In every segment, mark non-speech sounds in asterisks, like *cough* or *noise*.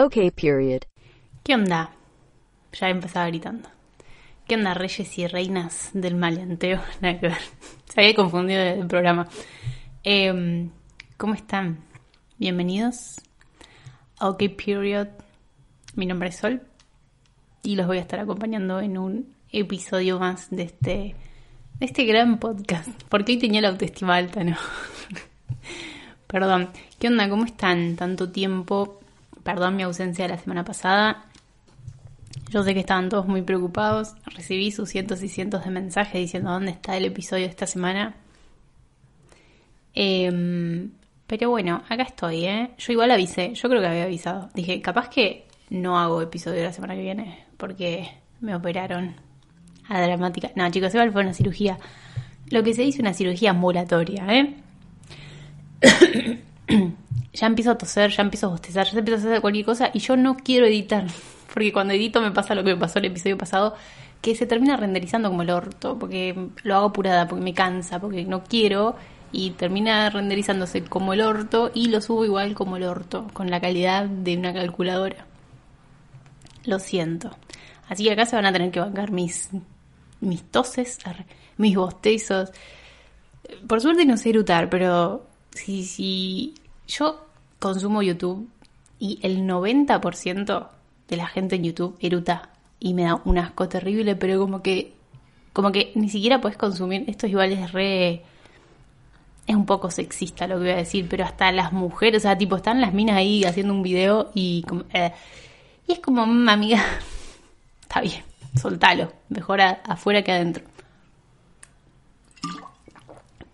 Okay, period. ¿Qué onda? Ya empezaba gritando. ¿Qué onda, reyes y reinas del maleanteo? *laughs* Se había confundido el programa. Em, ¿Cómo están? Bienvenidos OK Period. Mi nombre es Sol y los voy a estar acompañando en un episodio más de este, de este gran podcast. Porque hoy tenía la autoestima alta, ¿no? *laughs* Perdón. ¿Qué onda? ¿Cómo están? Tanto tiempo. Perdón mi ausencia la semana pasada. Yo sé que estaban todos muy preocupados. Recibí sus cientos y cientos de mensajes diciendo dónde está el episodio de esta semana. Em, pero bueno, acá estoy, ¿eh? Yo igual avisé. Yo creo que había avisado. Dije, capaz que no hago episodio la semana que viene porque me operaron a dramática. No, chicos, igual fue una cirugía. Lo que se dice una cirugía ambulatoria, ¿eh? Ya empiezo a toser, ya empiezo a bostezar, ya empiezo a hacer cualquier cosa y yo no quiero editar. *laughs* Porque cuando edito me pasa lo que me pasó el episodio pasado, que se termina renderizando como el orto, porque lo hago apurada, porque me cansa, porque no quiero y termina renderizándose como el orto y lo subo igual como el orto, con la calidad de una calculadora. Lo siento. Así que acá se van a tener que bancar mis, mis toses, mis bostezos. Por suerte no sé erutar, pero si, si yo consumo YouTube y el 90% de la gente en YouTube eruta y me da un asco terrible, pero como que como que ni siquiera puedes consumir, esto igual es re es un poco sexista lo que voy a decir, pero hasta las mujeres, o sea, tipo están las minas ahí haciendo un video y eh, y es como, mm, amiga, *laughs* está bien, soltalo, mejor afuera que adentro.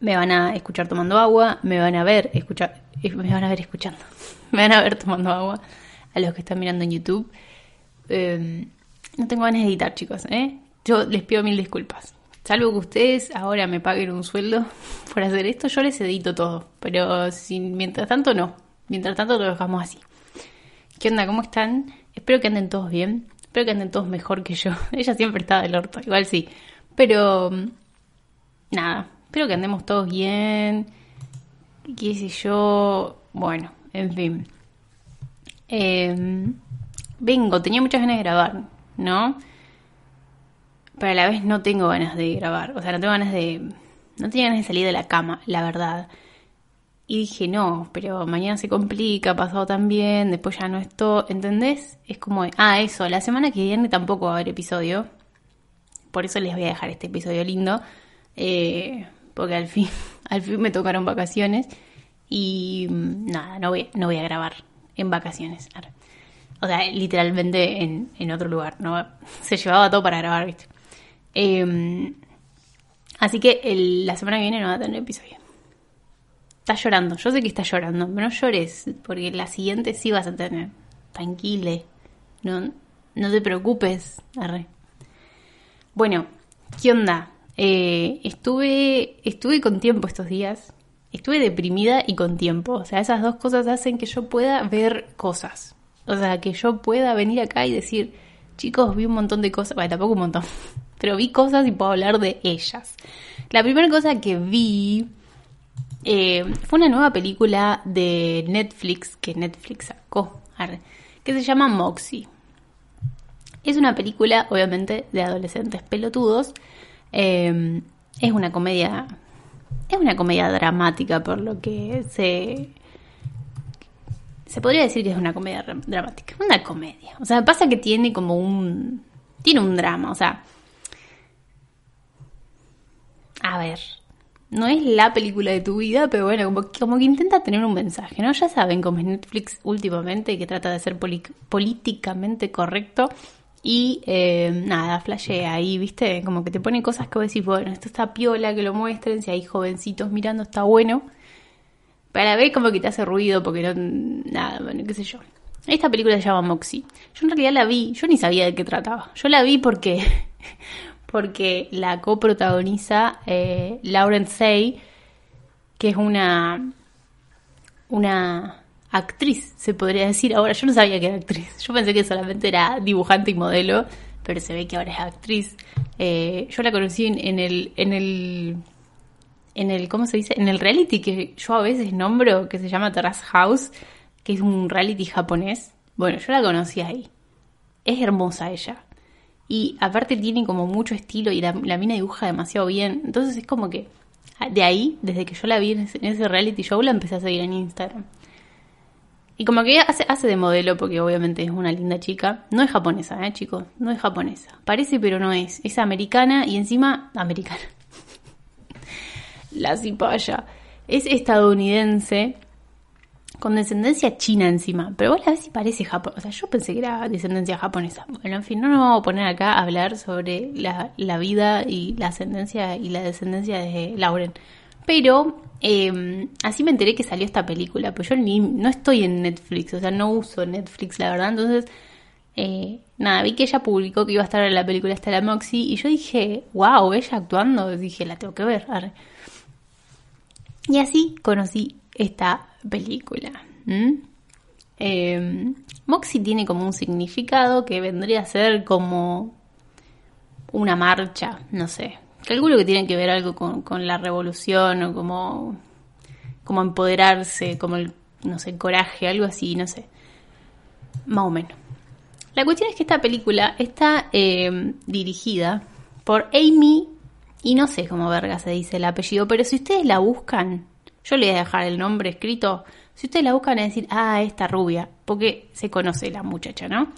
Me van a escuchar tomando agua, me van a ver escuchar, eh, me van a ver escuchando, *laughs* me van a ver tomando agua a los que están mirando en YouTube. Em, no tengo ganas de editar, chicos, ¿eh? Yo les pido mil disculpas. Salvo que ustedes ahora me paguen un sueldo *laughs* por hacer esto, yo les edito todo. Pero si, mientras tanto, no. Mientras tanto, lo dejamos así. ¿Qué onda? ¿Cómo están? Espero que anden todos bien. Espero que anden todos mejor que yo. *laughs* Ella siempre estaba del orto, igual sí. Pero nada, espero que andemos todos bien. ¿Qué sé yo? Bueno, en fin. Em, vengo, tenía muchas ganas de grabar, ¿no? Pero a la vez no tengo ganas de grabar. O sea, no tengo ganas de. No tenía ganas de salir de la cama, la verdad. Y dije, no, pero mañana se complica, pasado también, después ya no esto, ¿entendés? Es como, ah, eso, la semana que viene tampoco va a haber episodio. Por eso les voy a dejar este episodio lindo. Eh, porque al fin, *laughs* al fin me tocaron vacaciones. Y mm, nada, no voy, no voy a grabar en vacaciones. O sea, literalmente en, en otro lugar. ¿no? *laughs* Se llevaba todo para grabar, ¿viste? Em, así que la semana que viene no va a tener episodio. Está llorando, yo sé que está llorando, pero no llores, porque la siguiente sí vas a tener. Tranquile, no, no te preocupes. Bueno, ¿qué onda? Eh, estuve, estuve con tiempo estos días. Estuve deprimida y con tiempo. O sea, esas dos cosas hacen que yo pueda ver cosas. O sea, que yo pueda venir acá y decir, chicos, vi un montón de cosas. Bueno, tampoco un montón. *laughs* Pero vi cosas y puedo hablar de ellas. La primera cosa que vi eh, fue una nueva película de Netflix que Netflix sacó, que se llama Moxie. Es una película, obviamente, de adolescentes pelotudos. Eh, es una comedia. Es una comedia dramática, por lo que se. Se podría decir que es una comedia dramática. Una comedia. O sea, pasa que tiene como un. Tiene un drama. O sea. A ver no es la película de tu vida, pero bueno, como, que intenta tener un mensaje, ¿no? Ya saben cómo es Netflix últimamente, que trata de ser políticamente correcto y eh, nada, flashea ahí, ¿viste? Como que te pone cosas que vos decís, bueno, esto está piola, que lo muestren, si hay jovencitos mirando, está bueno. Para ver como que te hace ruido, porque no, nada, bueno, qué sé yo. Esta película se llama Moxie. Yo en realidad la vi, yo ni sabía de qué trataba. Yo la vi porque *laughs* porque la coprotagoniza eh, Lauren Say, que es una, una actriz, se podría decir. Ahora, yo no sabía que era actriz. Yo pensé que solamente era dibujante y modelo, pero se ve que ahora es actriz. Eh, yo la conocí en, el, en el, en el, ¿cómo se dice? En el reality que yo a veces nombro, que se llama Terrace House, que es un reality japonés. Bueno, yo la conocí ahí. Es hermosa ella. Y aparte tiene como mucho estilo y la, mina dibuja demasiado bien. Entonces es como que de ahí, desde que yo la vi en ese, reality show, la empecé a seguir en Instagram. Y como que hace, hace de modelo, porque obviamente es una linda chica. No es japonesa, ¿eh, chicos? No es japonesa. Parece, pero no es. Es americana y encima... Americana. *laughs* la cipaya. Es estadounidense con descendencia china encima. Pero vos la ves si parece japonesa. O sea, yo pensé que era descendencia japonesa. Bueno, en fin, no nos vamos a poner acá a hablar sobre la, la vida y la ascendencia y la descendencia de Lauren. Pero eh, así me enteré que salió esta película. Pues yo ni, no estoy en Netflix, o sea, no uso Netflix, la verdad. Entonces, eh, nada, vi que ella publicó que iba a estar en la película Estela Moxie. Y yo dije, wow, ella actuando. Dije, la tengo que ver. Y así conocí esta película. Eh, Moxie tiene como un significado que vendría a ser como una marcha, no sé. Calculo que tiene que ver algo con, la revolución o como, como empoderarse, como el, no sé, coraje, algo así, no sé. Más o menos. La cuestión es que esta película está eh, dirigida por Amy, y no sé cómo verga se dice el apellido, pero si ustedes la buscan, yo le voy a dejar el nombre escrito. Si ustedes la buscan a decir, ah, esta rubia, porque se conoce la muchacha, ¿no?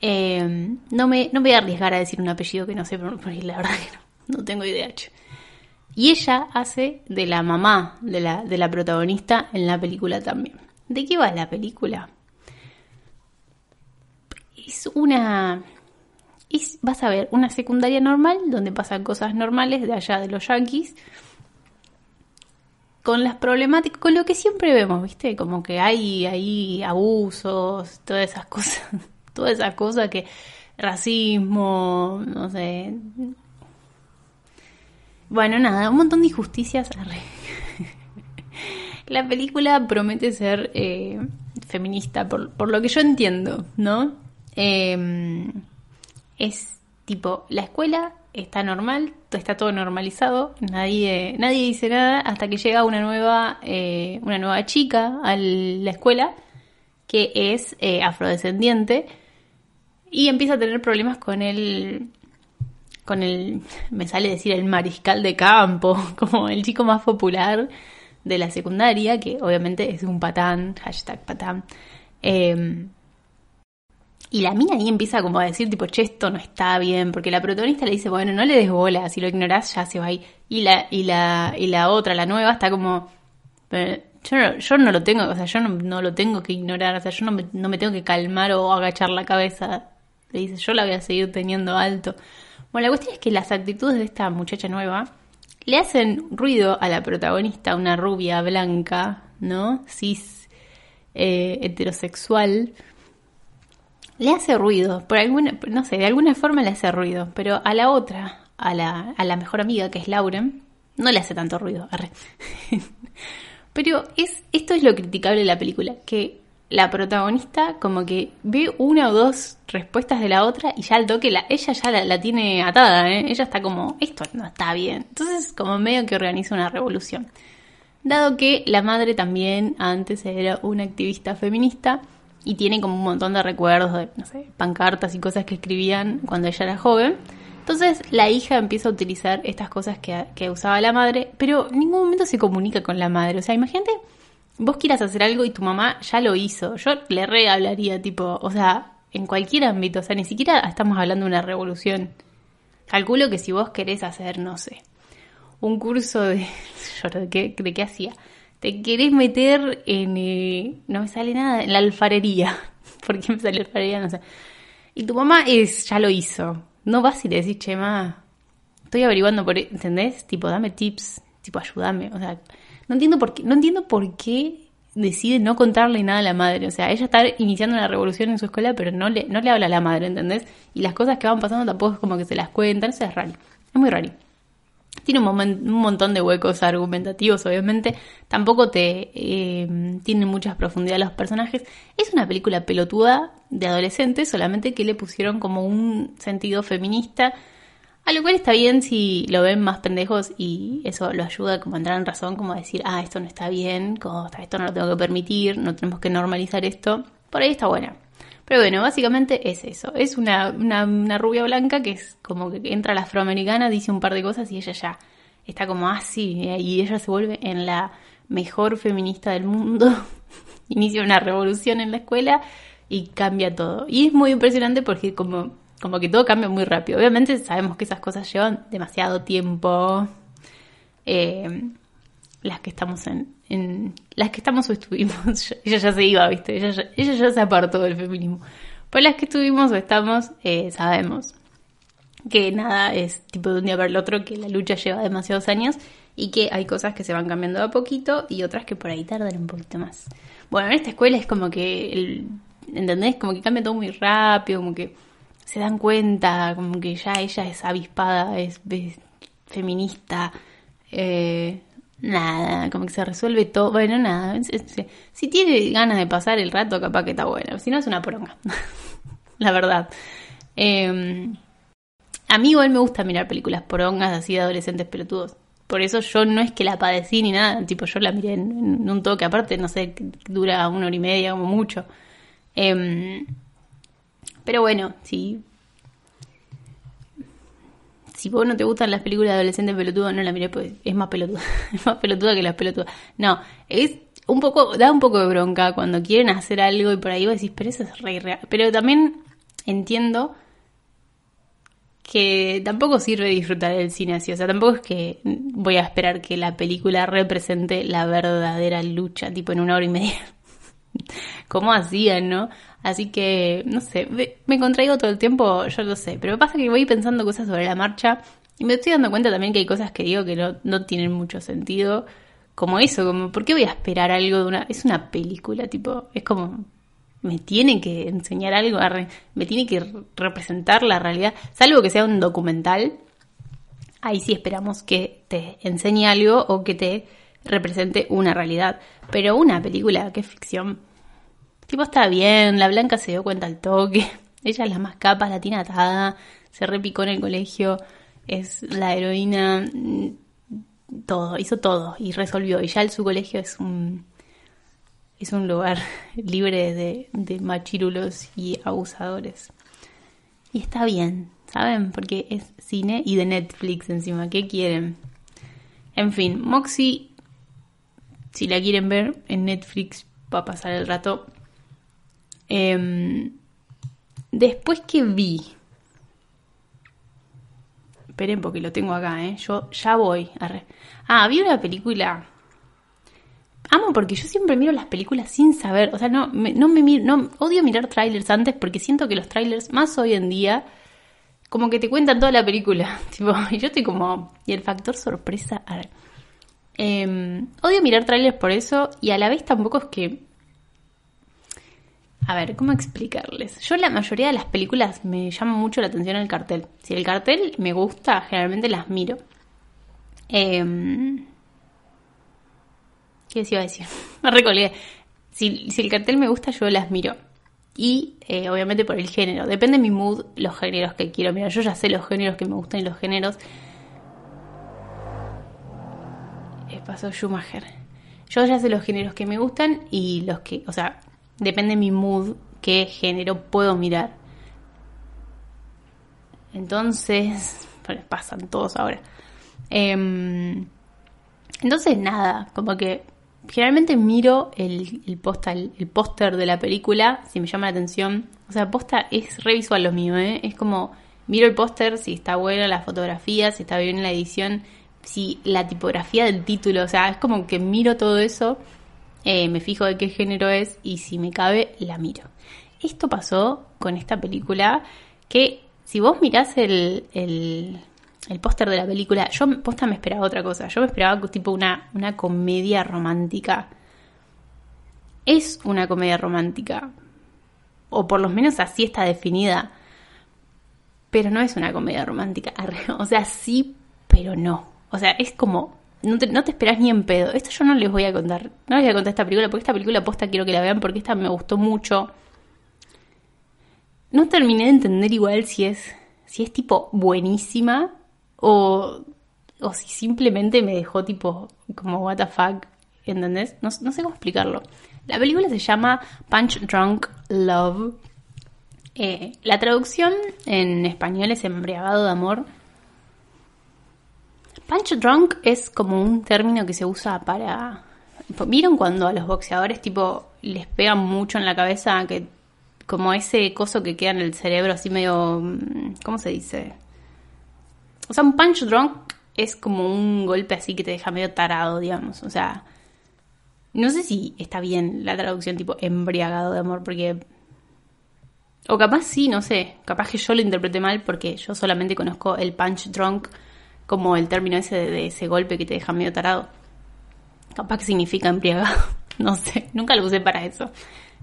Eh, no, me, no voy a arriesgar a decir un apellido que no sé, porque la verdad que no, no tengo idea. Y ella hace de la mamá de la, de la protagonista en la película también. ¿De qué va la película? Es una... Es, vas a ver, una secundaria normal donde pasan cosas normales de allá de los yankees con las problemáticas, con lo que siempre vemos, ¿viste? Como que hay ahí abusos, todas esas cosas, *laughs* todas esas cosas que racismo, no sé. Bueno, nada, un montón de injusticias. La película promete ser eh, feminista, por, por, lo que yo entiendo, ¿no? Em, es tipo, la escuela está normal, está todo normalizado, nadie, nadie dice nada hasta que llega una nueva, eh, una nueva chica a la escuela que es eh, afrodescendiente y empieza a tener problemas con el, con el, me sale decir el mariscal de campo, *laughs* como el chico más popular de la secundaria, que obviamente es un patán, hashtag patán. Em, y la mina ahí empieza como a decir, tipo, che, esto no está bien, porque la protagonista le dice, bueno, no le des bola, si lo ignorás ya se va ahí. Y la, y la, y la otra, la nueva, está como, yo no, yo no lo tengo, o sea, yo no, lo tengo que ignorar, o sea, yo no no me tengo que calmar o agachar la cabeza. Le dice, yo la voy a seguir teniendo alto. Bueno, la cuestión es que las actitudes de esta muchacha nueva le hacen ruido a la protagonista, una rubia blanca, ¿no? Cis, eh, heterosexual le hace ruido, por alguna, no sé, de alguna forma le hace ruido, pero a la otra, a la, a la mejor amiga que es Lauren, no le hace tanto ruido. *laughs* pero es, esto es lo criticable de la película, que la protagonista como que ve una o dos respuestas de la otra y ya al toque la, ella ya la, la tiene atada, ¿eh? ella está como, esto no está bien. Entonces como medio que organiza una revolución. Dado que la madre también antes era una activista feminista, y tiene como un montón de recuerdos de, pancartas y cosas que escribían cuando ella era joven. Entonces la hija empieza a utilizar estas cosas que, usaba la madre, pero en ningún momento se comunica con la madre. O sea, imagínate, vos quieras hacer algo y tu mamá ya lo hizo. Yo le re hablaría, tipo, o sea, en cualquier ámbito, o sea, ni siquiera estamos hablando de una revolución. Calculo que si vos querés hacer, no sé, un curso de... *laughs* ¿de qué, de qué hacía? te querés meter en... Eh, no me sale nada, en la alfarería. *laughs* ¿Por qué me sale alfarería? No sé. Y tu mamá es, ya lo hizo. No vas y le decís, che, ma, estoy averiguando por... E-", ¿Entendés? Tipo, dame tips, tipo, ayúdame. O sea, no entiendo por qué, no entiendo por qué decide no contarle nada a la madre. O sea, ella está iniciando una revolución en su escuela, pero no le, no le habla a la madre, ¿entendés? Y las cosas que van pasando tampoco es como que se las cuentan. Eso es raro. Es muy raro. Tiene un, montón de huecos argumentativos, obviamente. Tampoco te eh, tiene muchas profundidades los personajes. Es una película pelotuda de adolescentes, solamente que le pusieron como un sentido feminista. A lo cual está bien si lo ven más pendejos y eso lo ayuda como a entrar en razón, como a decir, ah, esto no está bien, esto no lo tengo que permitir, no tenemos que normalizar esto. Por ahí está buena. Pero bueno, básicamente es eso. Es una, una, rubia blanca que es como que entra a la afroamericana, dice un par de cosas y ella ya está como así. y ella se vuelve en la mejor feminista del mundo. *laughs* Inicia una revolución en la escuela y cambia todo. Y es muy impresionante porque como, como que todo cambia muy rápido. Obviamente sabemos que esas cosas llevan demasiado tiempo. Eh, las que estamos en, en, las que estamos o *laughs* estuvimos, *laughs* ella ya se iba, viste, ella ya, ella ya se apartó del feminismo. Pues las que estuvimos o estamos, eh, sabemos que nada es tipo de un día para el otro, que la lucha lleva demasiados años y que hay cosas que se van cambiando a poquito y otras que por ahí tardan un poquito más. Bueno, en esta escuela es como que, el, ¿entendés? Como que cambia todo muy rápido, como que se dan cuenta, como que ya ella es avispada, es, feminista, eh, nada, como que se resuelve todo. Bueno, nada. Si tiene ganas de pasar el rato, capaz que está bueno. Si no, es una poronga. *laughs* La verdad. Em, a mí igual me gusta mirar películas porongas así de adolescentes pelotudos. Por eso yo no es que la padecí ni nada. Tipo, yo la miré en, un toque. Aparte, no sé, dura una hora y media como mucho. Em, pero bueno, sí si vos no te gustan las películas de adolescentes pelotudos, no la miré, pues es más pelotuda, *laughs* es más pelotuda que las pelotudas. No, es un poco, da un poco de bronca cuando quieren hacer algo y por ahí vos decís, pero eso es re. Pero también entiendo que tampoco sirve disfrutar el cine así, o sea, tampoco es que voy a esperar que la película represente la verdadera lucha, tipo en una hora y media. *laughs* Como hacían, ¿no? Así que, no sé, me contraigo todo el tiempo, yo lo sé, pero pasa que voy pensando cosas sobre la marcha y me estoy dando cuenta también que hay cosas que digo que no, no tienen mucho sentido, como eso, como, ¿por qué voy a esperar algo de una... Es una película, tipo, es como, me tiene que enseñar algo, me tiene que representar la realidad, salvo que sea un documental, ahí sí esperamos que te enseñe algo o que te represente una realidad, pero una película es ficción Tipo, está bien, la blanca se dio cuenta al toque. *laughs* Ella es la más capa, la tiene atada, se repicó en el colegio, es la heroína, mm, todo, hizo todo y resolvió. Y ya su colegio es un, es un lugar *laughs* libre de, de machirulos y abusadores. Y está bien, ¿saben? Porque es cine y de Netflix encima. ¿Qué quieren? En fin, Moxie, si la quieren ver en Netflix, va a pasar el rato Em, después que vi. Esperen porque lo tengo acá, ¿eh? Yo ya voy. A Ah, vi una película. Amo porque yo siempre miro las películas sin saber. O sea, no me, no me no, odio mirar trailers antes porque siento que los trailers, más hoy en día, como que te cuentan toda la película. *laughs* Tipo, y yo estoy como. Y el factor sorpresa. Em, odio mirar trailers por eso. Y a la vez tampoco es que a ver, ¿cómo explicarles? Yo la mayoría de las películas me llama mucho la atención el cartel. Si el cartel me gusta, generalmente las miro. Eh... ¿Qué les iba a decir? *laughs* me recolgué. Si, el cartel me gusta, yo las miro. Y eh, obviamente por el género. Depende de mi mood, los géneros que quiero mirar. Yo ya sé los géneros que me gustan y los géneros. Eh, pasó Schumacher. Yo ya sé los géneros que me gustan y los que, o sea, depende de mi mood, qué género puedo mirar. Entonces, pasan todos ahora. Em, entonces, nada, como que generalmente miro el, el póster de la película, si me llama la atención. O sea, posta es re visual lo mío, ¿eh? Es como, miro el póster, si está buena la fotografía, si está bien la edición, si la tipografía del título, o sea, es como que miro todo eso eh, me fijo de qué género es y si me cabe, la miro. Esto pasó con esta película que si vos mirás el, el, póster de la película, yo posta me esperaba otra cosa. Yo me esperaba tipo una, una comedia romántica. Es una comedia romántica. O por lo menos así está definida. Pero no es una comedia romántica. *laughs* O sea, sí, pero no. O sea, es como no te, no esperas ni en pedo. Esto yo no les voy a contar. No les voy a contar esta película porque esta película posta quiero que la vean porque esta me gustó mucho. No terminé de entender igual si es, si es tipo buenísima o, o si simplemente me dejó tipo como what the fuck, ¿entendés? No, no sé cómo explicarlo. La película se llama Punch Drunk Love. Eh, la traducción en español es embriagado de amor. Punch drunk es como un término que se usa para... ¿Vieron cuando a los boxeadores tipo les pegan mucho en la cabeza que como ese coso que queda en el cerebro así medio... Mm, ¿Cómo se dice? O sea, un punch drunk es como un golpe así que te deja medio tarado, digamos. O sea, no sé si está bien la traducción tipo embriagado de amor, porque... O capaz sí, no sé. Capaz que yo lo interpreté mal porque yo solamente conozco el punch drunk como el término ese de, ese golpe que te deja medio tarado. Capaz que significa embriagado. *laughs* No sé, nunca lo usé para eso.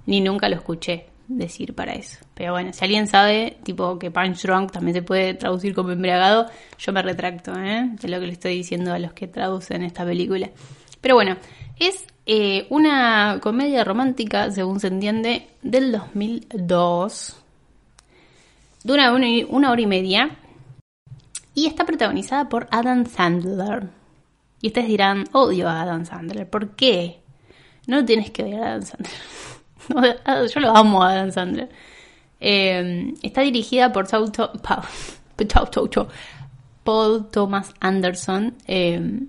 Ni nunca lo escuché decir para eso. Pero bueno, si alguien sabe, tipo que punch drunk también se puede traducir como embriagado, yo me retracto ¿eh? de lo que le estoy diciendo a los que traducen esta película. Pero bueno, es eh, una comedia romántica, según se entiende, del 2002. Dura una, una hora y media. Y está protagonizada por Adam Sandler. Y ustedes dirán, odio a Adam Sandler. ¿Por qué? No tienes que odiar a Adam Sandler. *laughs* Yo lo amo a Adam Sandler. Eh, está dirigida por *laughs* Paul Thomas Anderson. Eh,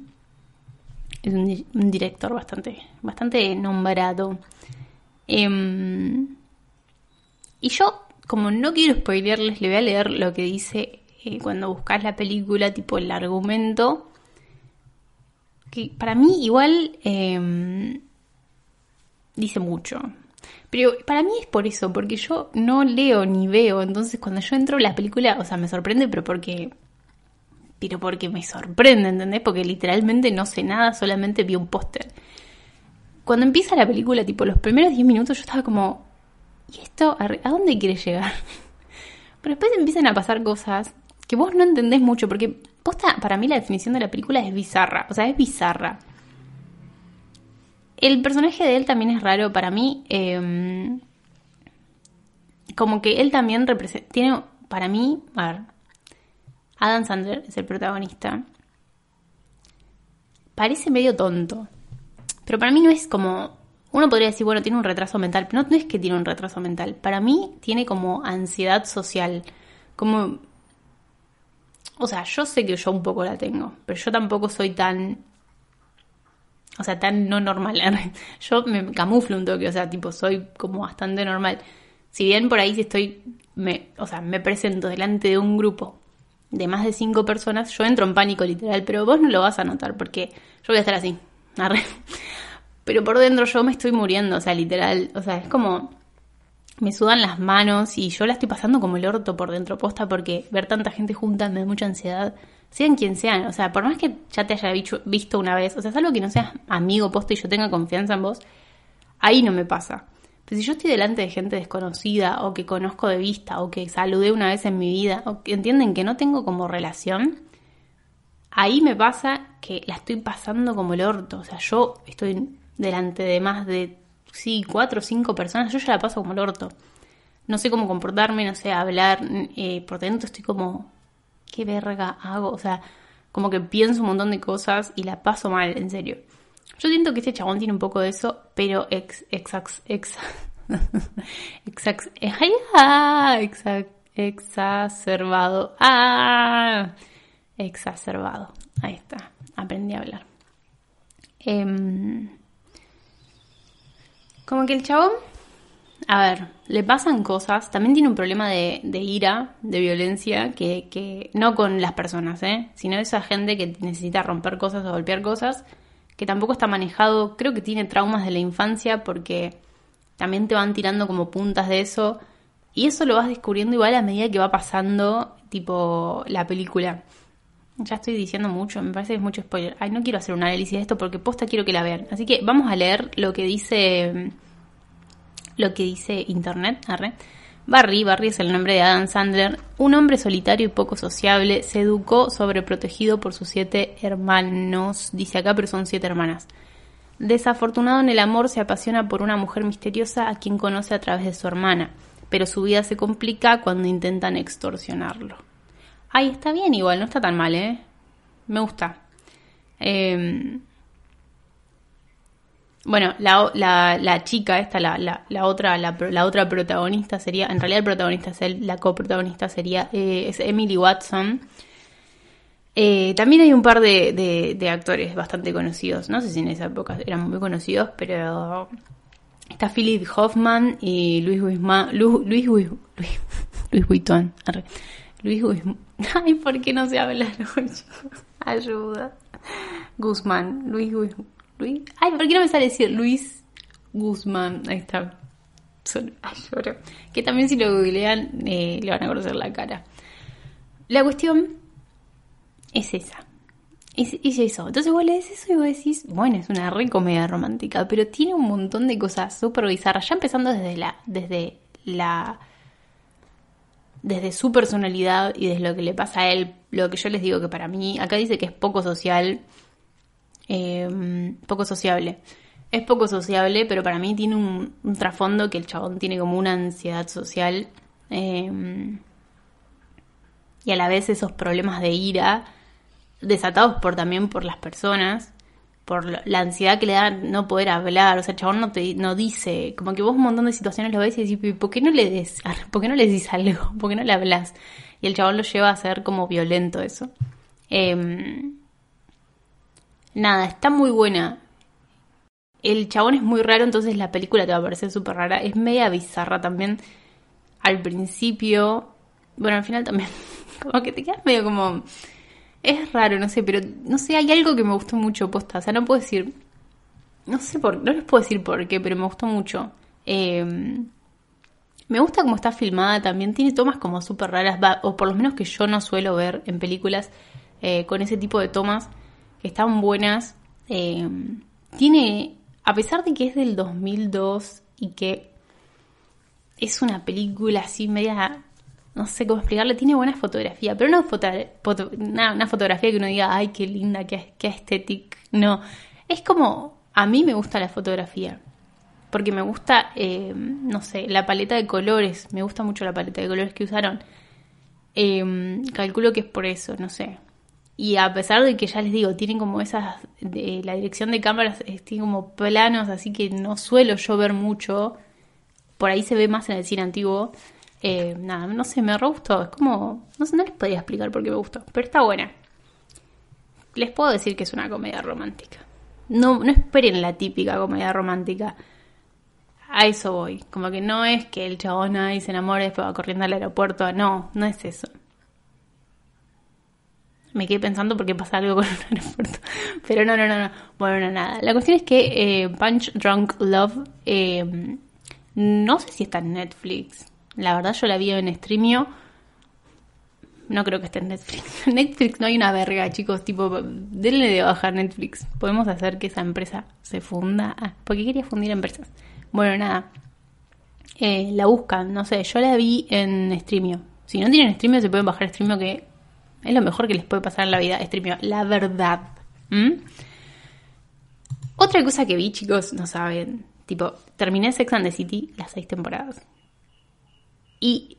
es un, director bastante, bastante nombrado. Em, y yo, como no quiero spoilearles, le voy a leer lo que dice cuando buscas la película, tipo el argumento. Que para mí igual em, dice mucho. Pero para mí es por eso, porque yo no leo ni veo. Entonces cuando yo entro en la película, o sea, me sorprende, pero porque pero porque me sorprende, ¿entendés? Porque literalmente no sé nada, solamente vi un póster. Cuando empieza la película, tipo los primeros 10 minutos, yo estaba como, ¿y esto a dónde quiere llegar? *laughs* Pero después empiezan a pasar cosas que vos no entendés mucho, porque posta, para mí la definición de la película es bizarra, o sea, es bizarra. El personaje de él también es raro para mí. Em, como que él también representa. Tiene, para mí, a ver, Adam Sandler es el protagonista. Parece medio tonto. Pero para mí no es como. Uno podría decir, bueno, tiene un retraso mental. Pero no, no es que tiene un retraso mental. Para mí tiene como ansiedad social. Como. O sea, yo sé que yo un poco la tengo. Pero yo tampoco soy tan. O sea, tan no normal. *laughs* Yo me camuflo un toque. O sea, tipo, soy como bastante normal. Si bien por ahí si estoy. O sea, me presento delante de un grupo de más de cinco personas, yo entro en pánico literal, pero vos no lo vas a notar porque yo voy a estar así. *laughs* Pero por dentro yo me estoy muriendo, o sea, literal. O sea, es como. Me sudan las manos y yo la estoy pasando como el orto por dentro posta porque ver tanta gente junta me da mucha ansiedad. Sean quien sean, o sea, por más que ya te haya visto una vez, o sea, es algo que no seas amigo posta y yo tenga confianza en vos, ahí no me pasa. Pero si yo estoy delante de gente desconocida o que conozco de vista o que saludé una vez en mi vida o que entienden que no tengo como relación, ahí me pasa que la estoy pasando como el orto. O sea, yo estoy delante de más de, sí, cuatro o cinco personas, yo ya la paso como el orto. No sé cómo comportarme, no sé hablar, eh, por dentro estoy como, ¿qué verga hago? O sea, como que pienso un montón de cosas y la paso mal, en serio. Yo siento que este chabón tiene un poco de eso, pero ex, ex, ex, ex, ex, exacerbado. Ah, exacerbado. Ahí está. Aprendí a hablar. Em, como que el chabón, a ver, le pasan cosas. También tiene un problema de, de ira, de violencia, que, que no con las personas, ¿eh? sino esa gente que necesita romper cosas o golpear cosas que tampoco está manejado, creo que tiene traumas de la infancia porque también te van tirando como puntas de eso y eso lo vas descubriendo igual a medida que va pasando tipo la película. Ya estoy diciendo mucho, me parece que es mucho spoiler. Ay, no quiero hacer un análisis de esto porque posta quiero que la vean. Así que vamos a leer lo que dice lo que dice internet. Barry, Barry es el nombre de Adam Sandler, un hombre solitario y poco sociable, se educó sobreprotegido por sus siete hermanos, dice acá, pero son siete hermanas. Desafortunado en el amor, se apasiona por una mujer misteriosa a quien conoce a través de su hermana, pero su vida se complica cuando intentan extorsionarlo. Ay, está bien igual, no está tan mal, ¿eh? Me gusta. Em, Bueno, la, la, la chica, esta, la, la, otra, la, otra protagonista sería, en realidad el protagonista es él, la coprotagonista sería, eh, es Emily Watson. Eh, también hay un par de, de, actores bastante conocidos, no sé si en esa época eran muy conocidos, pero está Philip Hoffman y Luis Luis, Luis, Luis, Luis. Luis. *laughs* Ay, ¿por qué no se habla *laughs* Ayuda. Guzmán. Luis. Luis. Ay, ¿por qué no me sale decir Luis Guzmán? Ahí está. Ay, lloro. Que también si lo googlean eh, le van a conocer la cara. La cuestión es esa. Es, eso. Entonces vos lees eso y vos decís, bueno, es una re comedia romántica, pero tiene un montón de cosas súper bizarras. Ya empezando desde la, desde la desde su personalidad y desde lo que le pasa a él, lo que yo les digo que para mí, acá dice que es poco social, eh, poco sociable. Es poco sociable, pero para mí tiene un, trasfondo que el chabón tiene como una ansiedad social eh, y a la vez esos problemas de ira desatados por también por las personas por la ansiedad que le da no poder hablar, o sea, el chabón no te no dice, como que vos un montón de situaciones lo ves y decís, ¿por qué no le des, por qué no le decís algo? *laughs* ¿Por qué no le hablas? Y el chabón lo lleva a ser como violento eso. Em, nada, está muy buena. El chabón es muy raro, entonces la película te va a parecer súper rara. Es media bizarra también. Al principio, bueno, al final también, *laughs* como que te quedas medio como es raro, no sé, pero no sé, hay algo que me gustó mucho, posta. O sea, no puedo decir. No sé por no les puedo decir por qué, pero me gustó mucho. Em, me gusta cómo está filmada también. Tiene tomas como súper raras, o por lo menos que yo no suelo ver en películas eh, con ese tipo de tomas, que están buenas. Em, tiene, a pesar de que es del 2002 y que es una película así media no sé cómo explicarle, tiene buena fotografía, pero no foto, una, fotografía que uno diga, ay, qué linda, qué, qué estética. No, es como, a mí me gusta la fotografía, porque me gusta, eh, no sé, la paleta de colores, me gusta mucho la paleta de colores que usaron. Em, calculo que es por eso, no sé. Y a pesar de que ya les digo, tienen como esas, de, la dirección de cámaras tiene como planos, así que no suelo yo ver mucho. Por ahí se ve más en el cine antiguo. Eh, nada, no sé, me re gustó. Es como. No sé, no les podría explicar por qué me gustó, pero está buena. Les puedo decir que es una comedia romántica. No, no esperen la típica comedia romántica. A eso voy. Como que no es que el chabón ahí se enamore y después va corriendo al aeropuerto. No, no es eso. Me quedé pensando porque pasa algo con el *laughs* aeropuerto. Pero no, no, no, no. Bueno, no, nada. La cuestión es que eh, Punch Drunk Love. Eh, no sé si está en Netflix. La verdad yo la vi en streamio. No creo que esté en Netflix. *laughs* Netflix no hay una verga, chicos. Tipo, denle de bajar Netflix. Podemos hacer que esa empresa se funda. Ah, porque quería fundir empresas. Bueno, nada. Eh, la buscan, no sé. Yo la vi en streamio. Si no tienen streamio, se pueden bajar streamio, que es lo mejor que les puede pasar en la vida. Streamio, la verdad. ¿Mm? Otra cosa que vi, chicos, no saben. Tipo, terminé Sex and the City las seis temporadas. Y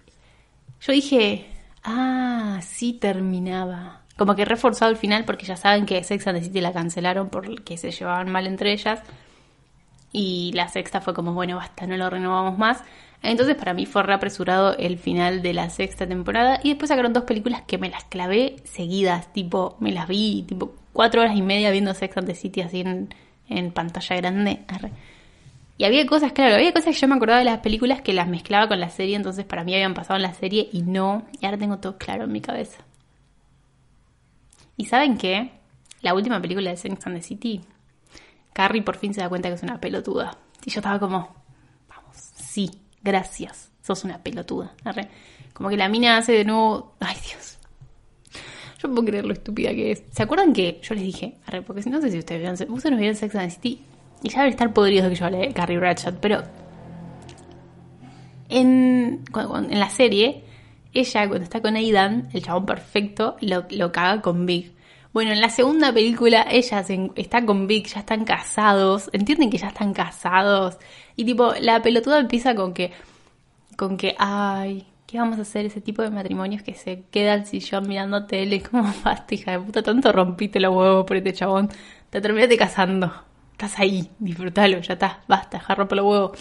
yo dije, ah, sí terminaba. Como que reforzado el final porque ya saben que Sex and the City la cancelaron porque se llevaban mal entre ellas. Y la sexta fue como, bueno, basta, no lo renovamos más. Entonces para mí fue reapresurado el final de la sexta temporada. Y después sacaron dos películas que me las clavé seguidas. Tipo, me las vi, tipo, cuatro horas y media viendo Sex and the City así en, en pantalla grande. Y había cosas, claro, había cosas que yo me acordaba de las películas que las mezclaba con la serie, entonces para mí habían pasado en la serie y no, y ahora tengo todo claro en mi cabeza. ¿Y saben qué? La última película de Sex and the City, Carrie por fin se da cuenta que es una pelotuda. Y yo estaba como, vamos, sí, gracias, sos una pelotuda. Como que la mina hace de nuevo, ay Dios. Yo no puedo creer lo estúpida que es. ¿Se acuerdan que yo les dije? Porque no sé si ustedes vieron, ustedes no vieron Sex and the City, y ya debe estar podrido que yo hable de Carrie Bradshaw, pero en, en la serie, ella cuando está con Aidan, el chabón perfecto, lo, lo caga con Big. Bueno, en la segunda película ella está con Vic, ya están casados, entienden que ya están casados y tipo la pelotuda empieza con que con que ay, ¿qué vamos a hacer ese tipo de matrimonios que se queda al sillón mirando tele como *laughs* basta, hija de puta, tanto rompiste los huevos por este chabón, te terminaste casando. Estás ahí, disfrútalo, ya está, basta, jarro por los huevos.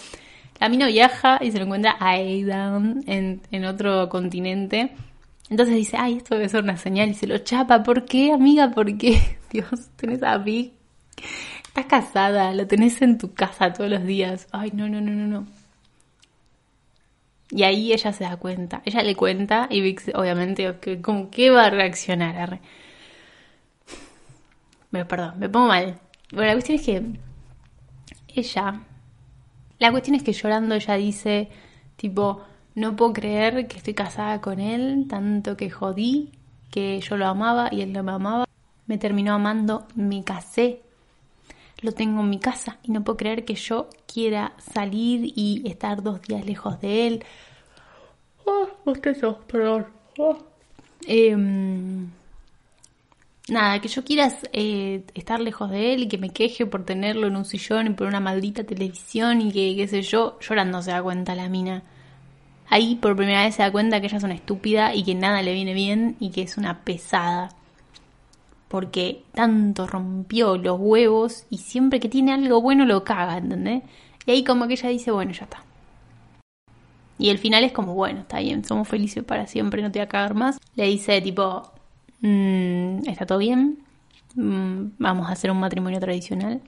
La viaja y se lo encuentra a Aidan en, en otro continente. Entonces dice, ay, esto debe ser una señal y se lo chapa. ¿Por qué, amiga? ¿Por qué? *laughs* Dios, tenés a Vic. Estás casada, lo tenés en tu casa todos los días. Ay, no, no, no, no, no. Y ahí ella se da cuenta. Ella le cuenta y Vic, obviamente, como que va a reaccionar. Me, perdón, me pongo mal. Bueno, la cuestión es que ella, la cuestión es que llorando ella dice, tipo, no puedo creer que estoy casada con él, tanto que jodí, que yo lo amaba y él no me amaba. Me terminó amando, me casé, lo tengo en mi casa y no puedo creer que yo quiera salir y estar dos días lejos de él. Oh, perdón. Oh. Em, nada, que yo quiera eh, estar lejos de él y que me queje por tenerlo en un sillón y por una maldita televisión y que, qué sé yo, llorando se da cuenta la mina. Ahí por primera vez se da cuenta que ella es una estúpida y que nada le viene bien y que es una pesada. Porque tanto rompió los huevos y siempre que tiene algo bueno lo caga, ¿entendés? Y ahí como que ella dice, bueno, ya está. Y el final es como, bueno, está bien, somos felices para siempre, no te voy a cagar más. Le dice tipo, Mm, está todo bien, mm, vamos a hacer un matrimonio tradicional,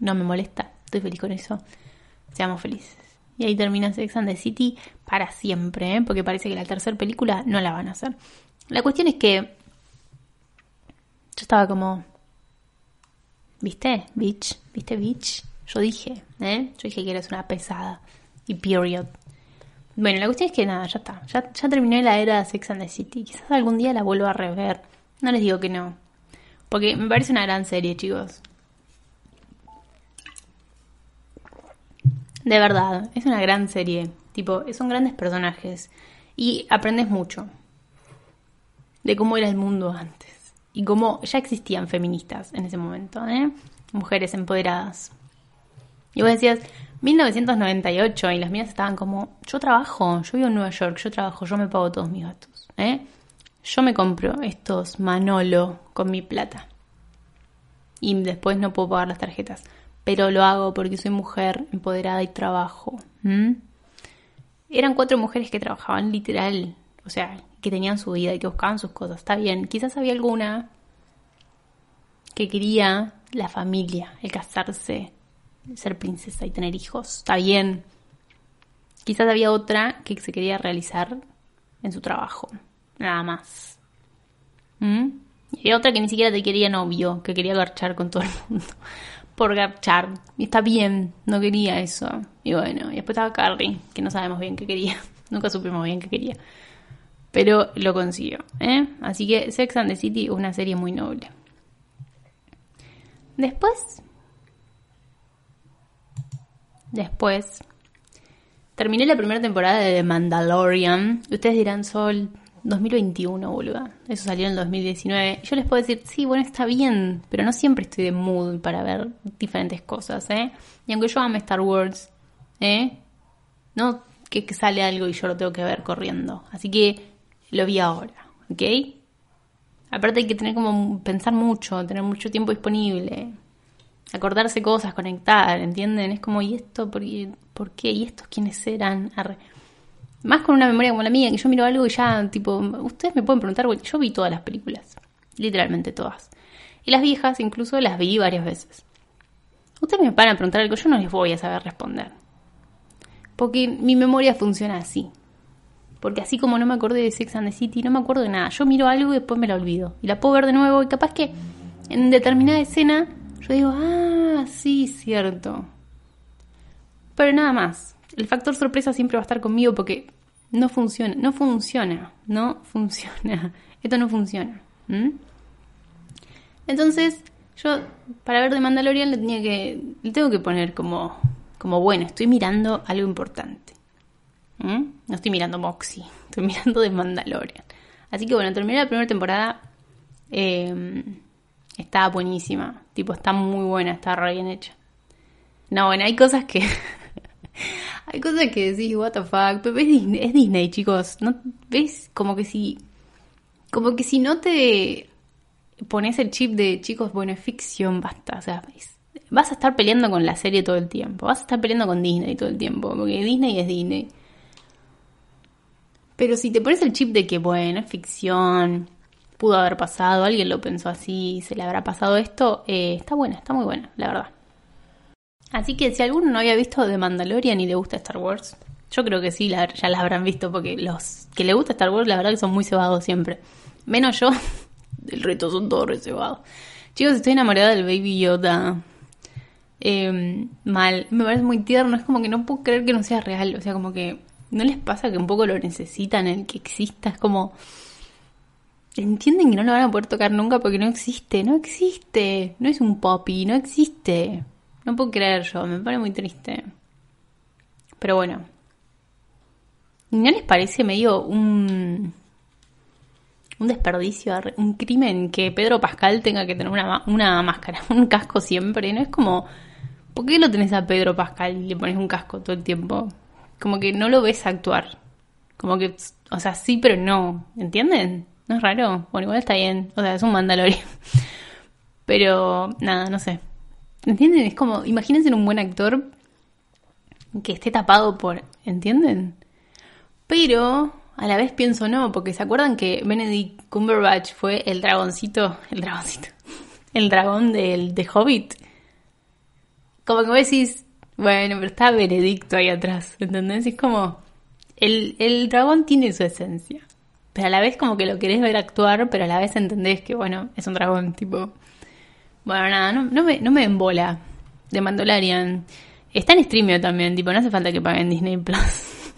no me molesta, estoy feliz con eso, seamos felices. Y ahí termina Sex and the City para siempre, ¿eh? porque parece que la tercera película no la van a hacer. La cuestión es que yo estaba como, ¿viste, bitch? ¿Viste, bitch? Yo dije, ¿eh? Yo dije que eres una pesada. Y period. Bueno, la cuestión es que nada, ya está. Ya, ya terminé la era de Sex and the City. Quizás algún día la vuelva a rever. No les digo que no. Porque me parece una gran serie, chicos. De verdad, es una gran serie. Tipo, son grandes personajes. Y aprendes mucho. De cómo era el mundo antes. Y cómo ya existían feministas en ese momento, ¿eh? Mujeres empoderadas. Y vos decías, 1998 y las mías estaban como, yo trabajo, yo vivo en Nueva York, yo trabajo, yo me pago todos mis gastos, ¿eh? Yo me compro estos Manolo con mi plata. Y después no puedo pagar las tarjetas. Pero lo hago porque soy mujer empoderada y trabajo. Eran cuatro mujeres que trabajaban literal. O sea, que tenían su vida y que buscaban sus cosas. Está bien. Quizás había alguna que quería la familia, el casarse, ser princesa y tener hijos. Está bien. Quizás había otra que se quería realizar en su trabajo. Nada más. ¿Mm? Y había otra que ni siquiera te quería novio, que quería garchar con todo el mundo. *laughs* Por garchar. Y está bien, no quería eso. Y bueno, y después estaba Carrie, que no sabemos bien qué quería. *laughs* Nunca supimos bien qué quería. Pero lo consiguió. ¿eh? Así que Sex and the City, una serie muy noble. Después Después, terminé la primera temporada de The Mandalorian. Ustedes dirán, Sol, 2021, boluda. Eso salió en el 2019. Yo les puedo decir, sí, bueno, está bien, pero no siempre estoy de mood para ver diferentes cosas, ¿eh? Y aunque yo ame Star Wars, ¿eh? No que, que sale algo y yo lo tengo que ver corriendo. Así que lo vi ahora, ¿ok? Aparte hay que tener como pensar mucho, tener mucho tiempo disponible acordarse cosas, conectar, ¿entienden? Es como, ¿y esto por, qué? ¿Y estos quiénes eran? Más con una memoria como la mía, que yo miro algo y ya, tipo, ustedes me pueden preguntar, yo vi todas las películas, literalmente todas. Y las viejas incluso las vi varias veces. Ustedes me van a preguntar algo, yo no les voy a saber responder. Porque mi memoria funciona así. Porque así como no me acordé de Sex and the City, no me acuerdo de nada. Yo miro algo y después me la olvido. Y la puedo ver de nuevo y capaz que en determinada escena yo digo, ah, sí, cierto. Pero nada más. El factor sorpresa siempre va a estar conmigo porque no funciona, no funciona, no funciona. *laughs* Esto no funciona. Entonces, yo para ver de Mandalorian le tenía que le tengo que poner como como bueno, estoy mirando algo importante. No estoy mirando Moxie, estoy *laughs* mirando de Mandalorian. Así que bueno, terminé la primera temporada. Eh, Está buenísima. Tipo, está muy buena, está re bien hecha. No, bueno, hay cosas que. *laughs* hay cosas que decís, what the fuck. Pero es Disney, es Disney, chicos. ¿No? ¿Ves? Como que si. Como que si no te pones el chip de chicos, bueno, es ficción, basta. O sea, vas a estar peleando con la serie todo el tiempo, vas a estar peleando con Disney todo el tiempo, porque Disney es Disney. Pero si te pones el chip de que, bueno, es ficción, pudo haber pasado, alguien lo pensó así, se le habrá pasado esto, eh, está buena, está muy buena, la verdad. Así que si alguno no había visto The Mandalorian y le gusta Star Wars, yo creo que sí, ya la habrán visto porque los que le gusta Star Wars, la verdad que son muy cebados siempre. Menos yo, *laughs* el resto son todos reservados. Chicos, estoy enamorada del Baby Yoda. Em, mal, me parece muy tierno, es como que no puedo creer que no sea real, o sea, como que no les pasa que un poco lo necesitan, el que exista, es como... Entienden que no lo van a poder tocar nunca porque no existe, no existe, no es un poppy, no existe. No puedo creer yo, me pone muy triste. Pero bueno. ¿No les parece medio un un desperdicio, un crimen que Pedro Pascal tenga que tener una, una máscara, *laughs* un casco siempre, ¿no? Es como, ¿por qué lo tenés a Pedro Pascal y le pones un casco todo el tiempo? Como que no lo ves actuar. Como que, o sea, sí, pero no, ¿entienden? ¿No es raro? Bueno, igual está bien, o sea, es un mandalorian. *laughs* Pero, nada, no sé. ¿Entienden? Es como, imagínense un buen actor que esté tapado por, ¿entienden? Pero a la vez pienso no, porque se acuerdan que Benedict Cumberbatch fue el dragoncito, el dragoncito, *laughs* el dragón del de Hobbit. Como que vos decís, bueno, pero está Benedicto ahí atrás, ¿entendés? Es como, el, el dragón tiene su esencia, pero a la vez como que lo querés ver actuar, pero a la vez entendés que, bueno, es un dragón, tipo... Bueno, nada, no, no, me, no me embola de Mandalorian. Está en streamio también, tipo, no hace falta que paguen Disney Plus.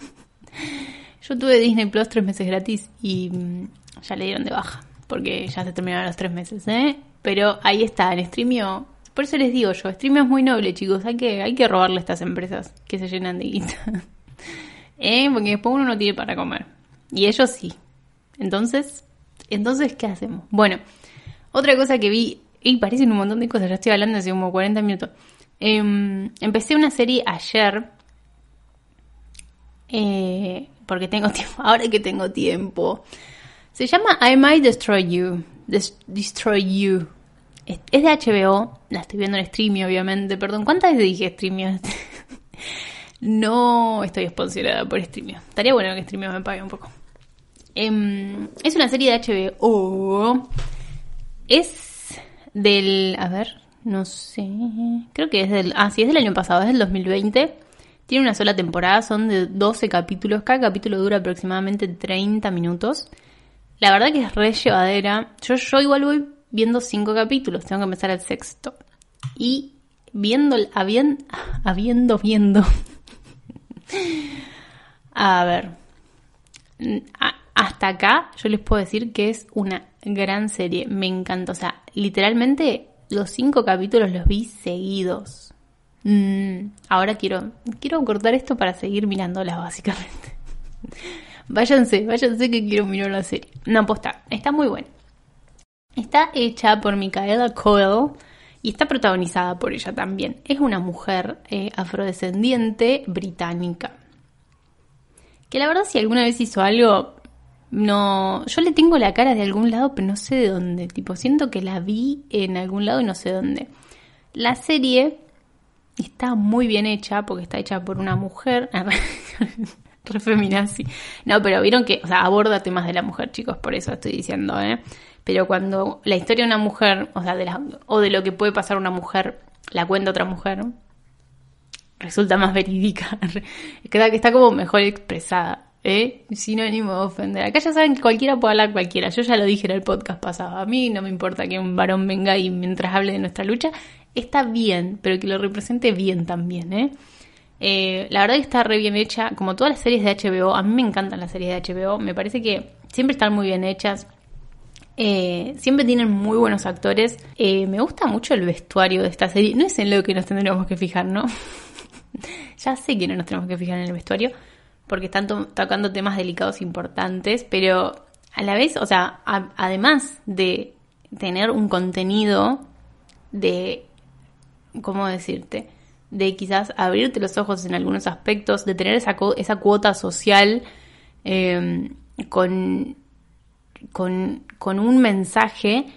*laughs* Yo tuve Disney Plus tres meses gratis y mm, ya le dieron de baja, porque ya se terminaron los tres meses, ¿eh? Pero ahí está, en Streamio. Por eso les digo yo, Streamio es muy noble, chicos. Hay que, hay que robarle a estas empresas que se llenan de guita. *laughs* ¿Eh? Porque después uno no tiene para comer. Y ellos sí. Entonces, entonces, ¿qué hacemos? Bueno, otra cosa que vi, y parecen un montón de cosas, ya estoy hablando hace como 40 minutos. Em, empecé una serie ayer. Eh, porque tengo *laughs* tiempo, ahora que tengo tiempo. Se llama I Might Destroy You. Destroy You. Es, de HBO, la estoy viendo en streaming, obviamente. Perdón, ¿cuántas veces dije streaming? *laughs* no estoy sponsorada por streaming. Estaría bueno que streaming me pague un poco. Em, es una serie de HBO. Es del. A ver, no sé. Creo que es del. Ah, sí, es del año pasado, es del 2020. Tiene una sola temporada, son de 12 capítulos, cada capítulo dura aproximadamente 30 minutos. La verdad que es re llevadera. Yo, yo igual voy viendo 5 capítulos, tengo que empezar el sexto. Y viendo, habiendo, habiendo, viendo. *laughs* A ver. Hasta acá yo les puedo decir que es una gran serie. Me encanta. O sea, literalmente los 5 capítulos los vi seguidos. Mm, ahora quiero, quiero cortar esto para seguir mirándolas básicamente. *laughs* váyanse, váyanse que quiero mirar la serie. No, posta, está muy buena. Está hecha por Micaela Coel y está protagonizada por ella también. Es una mujer eh, afrodescendiente británica. Que la verdad si alguna vez hizo algo, no... Yo le tengo la cara de algún lado, pero no sé de dónde. Tipo, siento que la vi en algún lado y no sé dónde. La serie está muy bien hecha porque está hecha por una mujer. *laughs* Re feminazi. No, pero vieron que, o sea, aborda temas de la mujer, chicos, por eso estoy diciendo, ¿eh? Pero cuando la historia de una mujer, o sea, de la, o de lo que puede pasar una mujer, la cuenta otra mujer, resulta más verídica. *laughs* Que está como mejor expresada. ¿Eh? Sinónimo de ofender. Acá ya saben que cualquiera puede hablar cualquiera. Yo ya lo dije en el podcast pasado. A mí no me importa que un varón venga y mientras hable de nuestra lucha, está bien, pero que lo represente bien también, ¿eh? ¿eh? la verdad que está re bien hecha, como todas las series de HBO, a mí me encantan las series de HBO, me parece que siempre están muy bien hechas, eh, siempre tienen muy buenos actores, eh, me gusta mucho el vestuario de esta serie, no es en lo que nos tendríamos que fijar, ¿no? *laughs* ya sé que no nos tenemos que fijar en el vestuario, porque están tocando temas delicados importantes, pero a la vez, o sea, además de tener un contenido de ¿cómo decirte? De quizás abrirte los ojos en algunos aspectos, de tener esa, esa cuota social em, con, con, un mensaje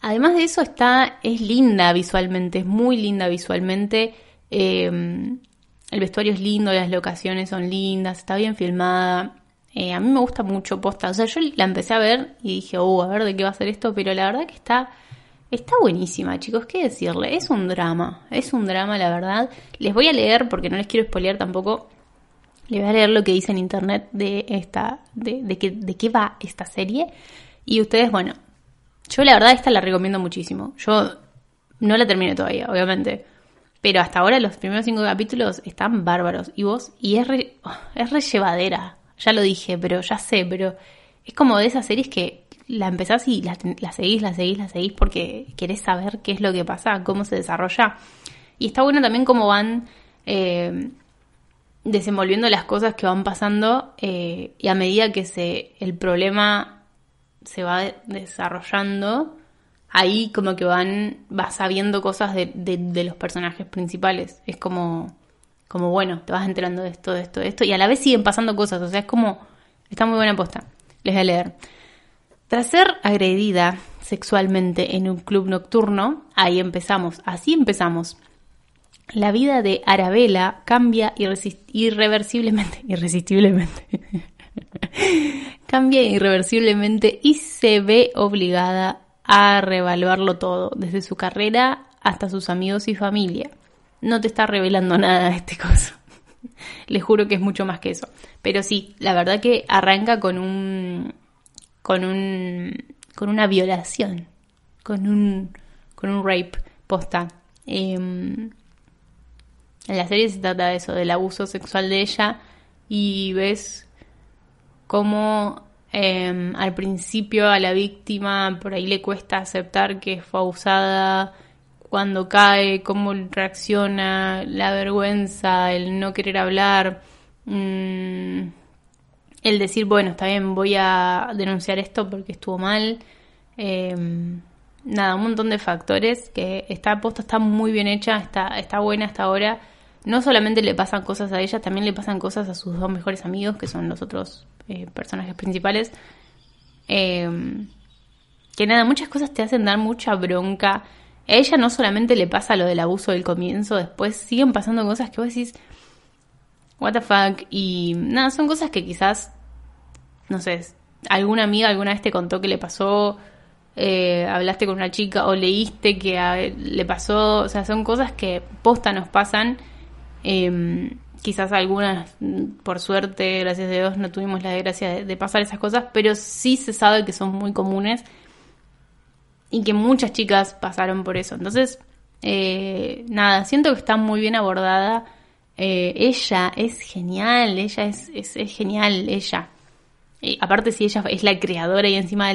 además de eso está, es linda visualmente, es muy linda visualmente. Eh, el vestuario es lindo, las locaciones son lindas, está bien filmada. Eh, a mí me gusta mucho posta. O sea, yo la empecé a ver y dije, oh, a ver de qué va a ser esto, pero la verdad que está, está buenísima, chicos. ¿Qué decirle? Es un drama, es un drama, la verdad. Les voy a leer, porque no les quiero spoilear tampoco. Les voy a leer lo que dice en internet de esta, de, qué, de qué va esta serie. Y ustedes, bueno, yo la verdad esta la recomiendo muchísimo. Yo no la terminé todavía, obviamente. Pero hasta ahora los primeros cinco capítulos están bárbaros. Y vos, y es re, *sighs* es re llevadera. Ya lo dije, pero ya sé, pero es como de esas series que la empezás y la, seguís, la seguís, la seguís porque querés saber qué es lo que pasa, cómo se desarrolla. Y está bueno también cómo van eh, desenvolviendo las cosas que van pasando eh, y a medida que se el problema se va desarrollando, ahí como que van, vas sabiendo cosas de, de, los personajes principales. Es como, como, bueno, te vas enterando de esto, de esto, de esto, y a la vez siguen pasando cosas, o sea, es como, está muy buena aposta. Les voy a leer. Tras ser agredida sexualmente en un club nocturno, ahí empezamos, así empezamos. La vida de Arabella cambia irreversiblemente, *laughs* irresistiblemente. *laughs* cambia irreversiblemente y se ve obligada a reevaluarlo todo, desde su carrera hasta sus amigos y familia. No te está revelando *laughs* nada este caso. Les juro que es mucho más que eso. Pero sí, la verdad que arranca con un. con un. con una violación. Con un. con un rape posta. en la serie se trata de eso, del abuso sexual de ella. Y ves cómo Em, al principio a la víctima por ahí le cuesta aceptar que fue abusada, cuando cae, cómo reacciona, la vergüenza, el no querer hablar, mm, el decir, bueno, está bien, voy a denunciar esto porque estuvo mal. Em, nada, un montón de factores que esta posta está muy bien hecha, está, está buena hasta ahora. No solamente le pasan cosas a ella, también le pasan cosas a sus dos mejores amigos, que son los otros eh, personajes principales. Em, que nada, muchas cosas te hacen dar mucha bronca. A ella no solamente le pasa lo del abuso del comienzo, después siguen pasando cosas que vos decís, what the fuck, y nada, son cosas que quizás, no sé, alguna amiga alguna vez te contó que le pasó, eh, hablaste con una chica o leíste que le pasó, o sea, son cosas que posta nos pasan. Eh, quizás algunas, por suerte, gracias a Dios, no tuvimos la desgracia de, pasar esas cosas, pero sí se sabe que son muy comunes y que muchas chicas pasaron por eso. Entonces, eh, nada, siento que está muy bien abordada. Eh, ella es genial, ella es, es, genial, ella. aparte, si ella es la creadora y encima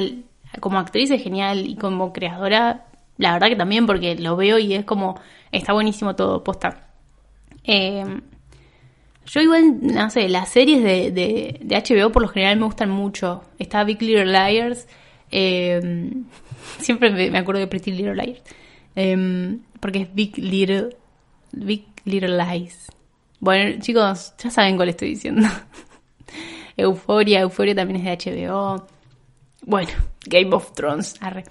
como actriz es genial y como creadora, la verdad que también, porque lo veo y es como, está buenísimo todo, posta. Eh, yo igual, no sé, las series de, de, HBO por lo general me gustan mucho. Está Big Little Liars. Eh, *laughs* siempre me, acuerdo de Pretty Little Liars. Eh, porque es Big Little, Big Little Lies. Bueno, chicos, ya saben cuál estoy diciendo. *laughs* Euforia, Euforia también es de HBO. Bueno, Game of Thrones. Arre.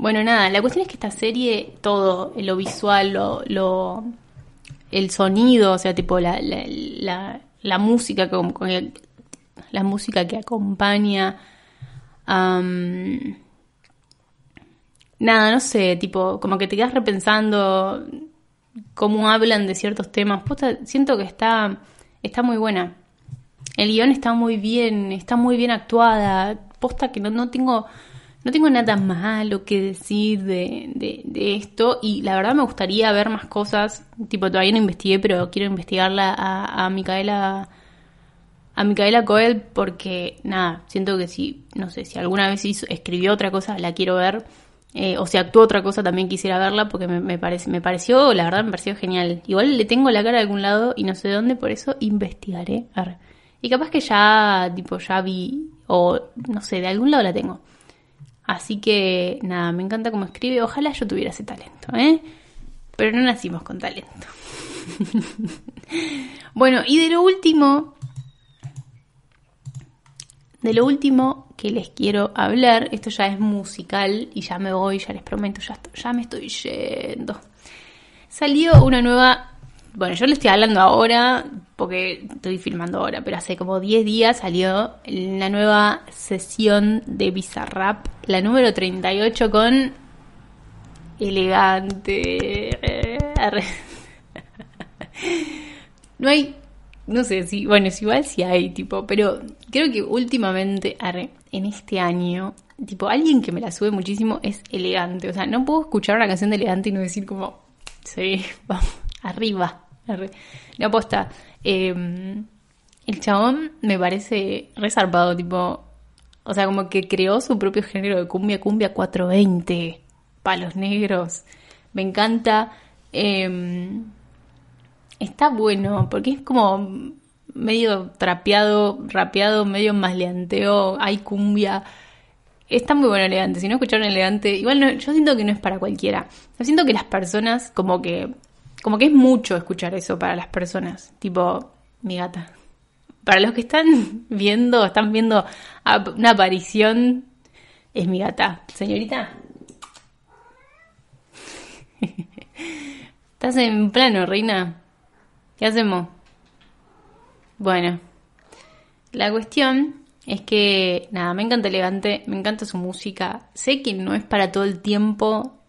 Bueno, nada, la cuestión es que esta serie, todo, lo visual, lo, lo el sonido, o sea, tipo la, la, la, música, con, la música que acompaña, nada, no sé, tipo, como que te quedas repensando cómo hablan de ciertos temas. siento que está, está muy buena. El guion está muy bien, está muy bien actuada. Posta que no, no tengo no tengo nada malo que decir de, de, esto y la verdad me gustaría ver más cosas, tipo todavía no investigué, pero quiero investigarla a, a Micaela a Micaela Coel porque nada, siento que si, no sé, si alguna vez hizo, escribió otra cosa la quiero ver eh, o si actuó otra cosa también quisiera verla porque me, me, parece, me pareció, la verdad me pareció genial. Igual le tengo la cara de algún lado y no sé de dónde, por eso investigaré. Y capaz que ya, tipo, ya vi, o no sé, de algún lado la tengo. Así que nada, me encanta cómo escribe. Ojalá yo tuviera ese talento, ¿eh? Pero no nacimos con talento. *laughs* bueno, y de lo último de lo último que les quiero hablar, esto ya es musical y ya me voy, ya les prometo, ya, ya me estoy yendo. Salió una nueva, bueno, yo le estoy hablando ahora porque estoy filmando ahora, pero hace como 10 días salió la nueva sesión de Bizarrap, la número 38 con elegante. *laughs* no hay no sé si, bueno, es igual si hay, tipo, pero creo que últimamente, en este año, tipo, alguien que me la sube muchísimo es elegante. O sea, no puedo escuchar una canción de elegante y no decir como, sí, *laughs* vamos, arriba. No aposta. Em, el chabón me parece resarpado, tipo, o sea, como que creó su propio género de cumbia, cumbia 420, palos negros. Me encanta. Eh, está bueno, porque es como medio trapeado, rapeado, medio masleanteo, hay cumbia. Está muy bueno elegante. Si no escucharon elegante, igual no, yo siento que no es para cualquiera. Yo siento que las personas, como que, como que es mucho escuchar eso para las personas. Tipo, mi gata. Para los que están *laughs* viendo, están viendo una aparición, es mi gata. Señorita. *laughs* ¿Estás en plano, reina? ¿Qué hacemos? Bueno, la cuestión es que, nada, me encanta elegante, me encanta su música. Sé que no es para todo el tiempo.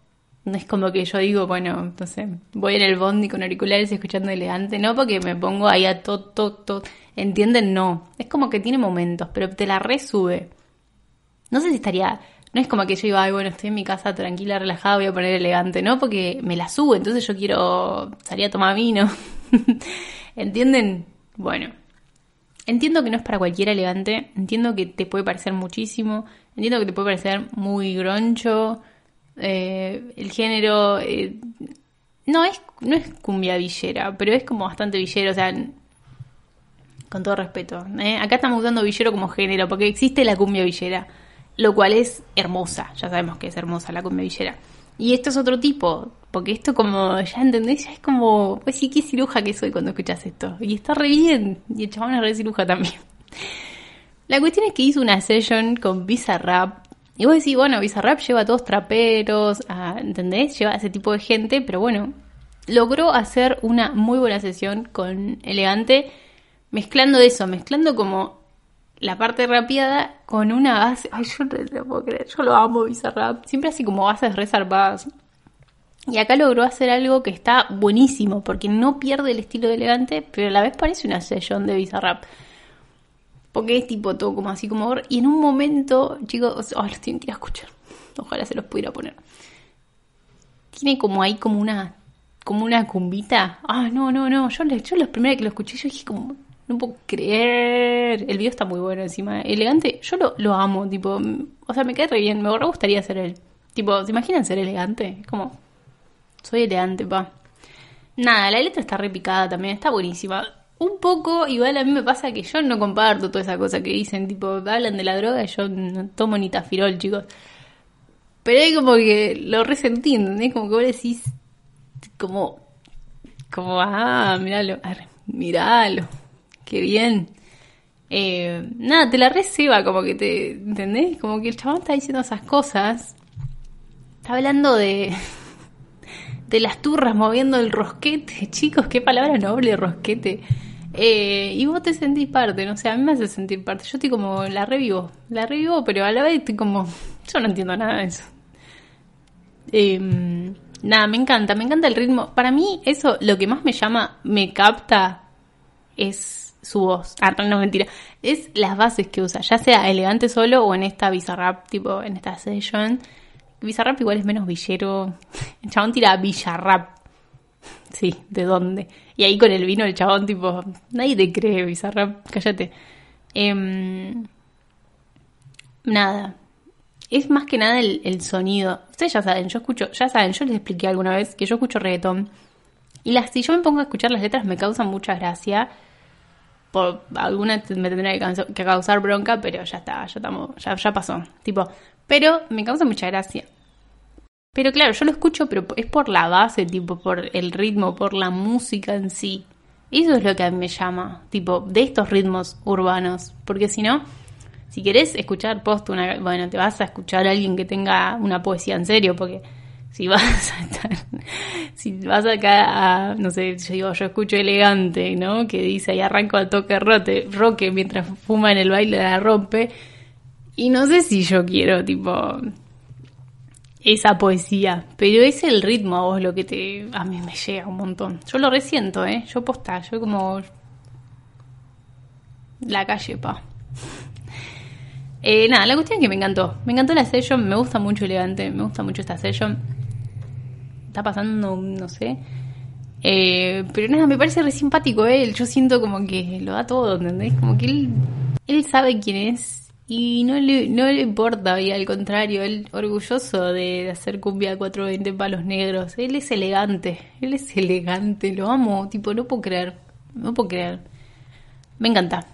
No es como que yo digo, bueno, entonces voy en el bondi con auriculares escuchando elegante, no porque me pongo ahí a todo, todo, todo. ¿Entienden? No. Es como que tiene momentos, pero te la resube. No sé si estaría. No es como que yo digo, ay, bueno, estoy en mi casa tranquila, relajada, voy a poner elegante, ¿no? Porque me la sube, entonces yo quiero salir a tomar vino. *laughs* ¿Entienden? Bueno, entiendo que no es para cualquiera elegante, entiendo que te puede parecer muchísimo, entiendo que te puede parecer muy groncho, eh, el género... Eh, no es, no es cumbia villera, pero es como bastante villero, o sea, con todo respeto. ¿eh? Acá estamos usando villero como género, porque existe la cumbia villera, lo cual es hermosa, ya sabemos que es hermosa la cumbia villera. Y esto es otro tipo, porque esto como, ya entendés, ya es como, pues sí, qué ciruja que soy cuando escuchas esto. Y está re bien, y el chabón es re ciruja también. La cuestión es que hizo una session con Bizarrap. Y vos decís, bueno, Bizarrap lleva a todos traperos, ¿entendés? Lleva a ese tipo de gente, pero bueno, logró hacer una muy buena sesión con Elegante, mezclando eso, mezclando como la parte rapeada con una base. Ay, yo no lo puedo creer, yo lo amo Bizarrap. Siempre así como bases reservadas. Y acá logró hacer algo que está buenísimo, porque no pierde el estilo de elegante, pero a la vez parece una sesión de Bizarrap. Porque es tipo todo como así como... Y en un momento, chicos, oh, los tienen que ir a escuchar. Ojalá se los pudiera poner. Tiene como ahí como una... Como una cumbita. Ah, no, no, no. Yo, yo los primeros que lo escuché, yo dije como... No puedo creer. El video está muy bueno encima. Elegante, yo lo, lo amo, tipo... O sea, me cae re bien. Me gustaría ser él. Tipo, ¿se imaginan ser elegante? Como soy elegante, pa. Nada, la letra está repicada también, está buenísima. Un poco, igual a mí me pasa que yo no comparto toda esa cosa que dicen, tipo, hablan de la droga y yo no tomo ni tafirol, chicos. Pero hay como que lo resentí, ¿entendés? Como que vos decís, como, como, ah, míralo, míralo, qué bien. Eh, nada, te la receba, como que te, ¿entendés? Como que el chabón está diciendo esas cosas. Está hablando de, *laughs* de las turras moviendo el rosquete. Chicos, qué palabra noble, rosquete. Eh, y vos te sentís parte, no sé, a mí me hace sentir parte. Yo estoy como, la revivo, la revivo, pero a la vez estoy como, yo no entiendo nada de eso. Em, nada, me encanta, me encanta el ritmo. Para mí, eso, lo que más me llama, me capta, es su voz. Ah, no, mentira. Es las bases que usa, ya sea elegante solo o en esta bizarrap, tipo, en esta session. Bizarrap igual es menos villero. El chabón tira Villarrap. Sí, ¿de dónde? Y ahí con el vino el chabón tipo, nadie te cree Bizarrap, cállate. Em, nada. Es más que nada el, sonido. Ustedes ya saben, yo escucho, ya saben, yo les expliqué alguna vez que yo escucho reggaetón. Y las, si yo me pongo a escuchar las letras me causan mucha gracia. Por alguna me tendría que, causar bronca, pero ya está, ya estamos, ya, ya pasó. Tipo, pero me causa mucha gracia. Pero claro, yo lo escucho, pero es por la base, tipo, por el ritmo, por la música en sí. Eso es lo que a mí me llama, tipo, de estos ritmos urbanos. Porque si no, Si querés escuchar post una, bueno, te vas a escuchar a alguien que tenga una poesía en serio, porque si vas a estar, *laughs* si vas acá a, no sé, yo digo, yo escucho elegante, ¿no? Que dice ahí arranco al toque rote, roque mientras fuma en el baile la rompe. Y no sé si yo quiero, tipo, esa poesía, pero es el ritmo a vos lo que te, a mí me llega un montón. Yo lo resiento, ¿eh? Yo posta, yo como la calle, pa. Eh, nada, la cuestión es que me encantó. Me encantó la session, me gusta mucho elegante, me gusta mucho esta session. Está pasando, no sé. Eh, pero nada, me parece re simpático él. Yo siento como que lo da todo, ¿entendés? Como que él, él sabe quién es y no le, no le importa, y al contrario, él orgulloso de hacer cumbia 420 palos negros. Él es elegante, él es elegante, lo amo, tipo, no puedo creer, no puedo creer. Me encanta.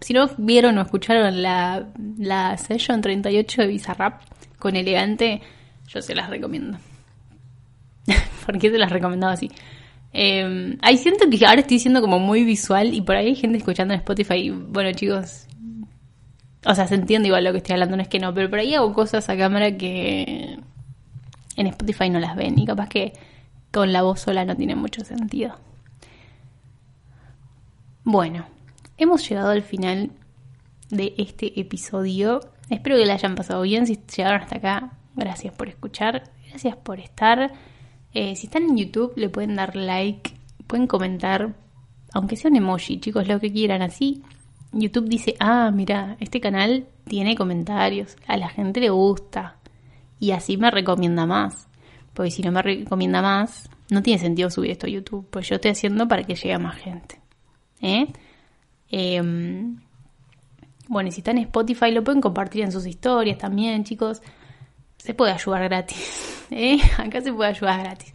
Si no vieron o escucharon la, la session 38 de Bizarrap con elegante, yo se las recomiendo. *laughs* ¿Por qué se las recomendaba así? Eh, ahí siento que ahora estoy siendo como muy visual y por ahí hay gente escuchando en Spotify. Bueno, chicos, o sea, se entiende igual lo que estoy hablando, no es que no, pero por ahí hago cosas a cámara que en Spotify no las ven y capaz que con la voz sola no tiene mucho sentido. Bueno, hemos llegado al final de este episodio. Espero que la hayan pasado bien. Si llegaron hasta acá, gracias por escuchar, gracias por estar. Eh, si están en YouTube, le pueden dar like, pueden comentar, aunque sea un emoji, chicos, lo que quieran así YouTube dice, ah, mira, este canal tiene comentarios, a la gente le gusta. Y así me recomienda más. Porque si no me recomienda más, no tiene sentido subir esto a YouTube. Pues yo estoy haciendo para que llegue a más gente. ¿Eh? Em, bueno, y si está en Spotify, lo pueden compartir en sus historias también, chicos. Se puede ayudar gratis. *laughs* ¿eh? Acá se puede ayudar gratis.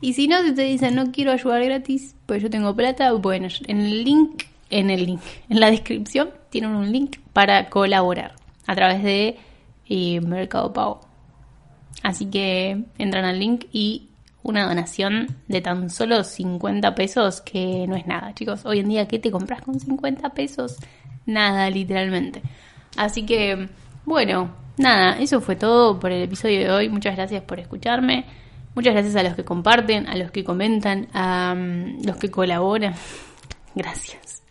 Y si no, si te dicen no quiero ayudar gratis, pues yo tengo plata, bueno, en el link en el link. En la descripción tienen un link para colaborar a través de eh, Mercado Pago. Así que entran al link y una donación de tan solo 50 pesos, que no es nada, chicos. Hoy en día, ¿qué te compras con 50 pesos? Nada, literalmente. Así que, bueno, nada, eso fue todo por el episodio de hoy. Muchas gracias por escucharme. Muchas gracias a los que comparten, a los que comentan, a mm, los que colaboran. *laughs* Gracias.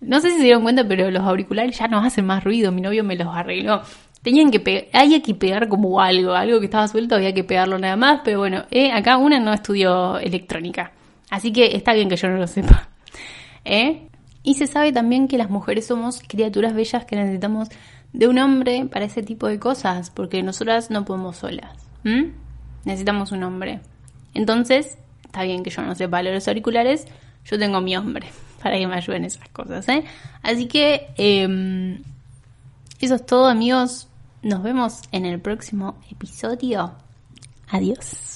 No sé si se dieron cuenta, pero los auriculares ya no hacen más ruido. Mi novio me los arregló. Tenían que pegar, había que pegar como algo, algo que estaba suelto, había que pegarlo nada más. Pero bueno, eh, acá una no estudió electrónica. Así que está bien que yo no lo sepa. *laughs* ¿Eh? Y se sabe también que las mujeres somos criaturas bellas que necesitamos de un hombre para ese tipo de cosas, porque nosotras no podemos solas. Necesitamos un hombre. Entonces, está bien que yo no sepa los auriculares, yo tengo mi hombre para que me ayuden esas cosas. ¿eh? Así que em, eso es todo amigos. Nos vemos en el próximo episodio. Adiós.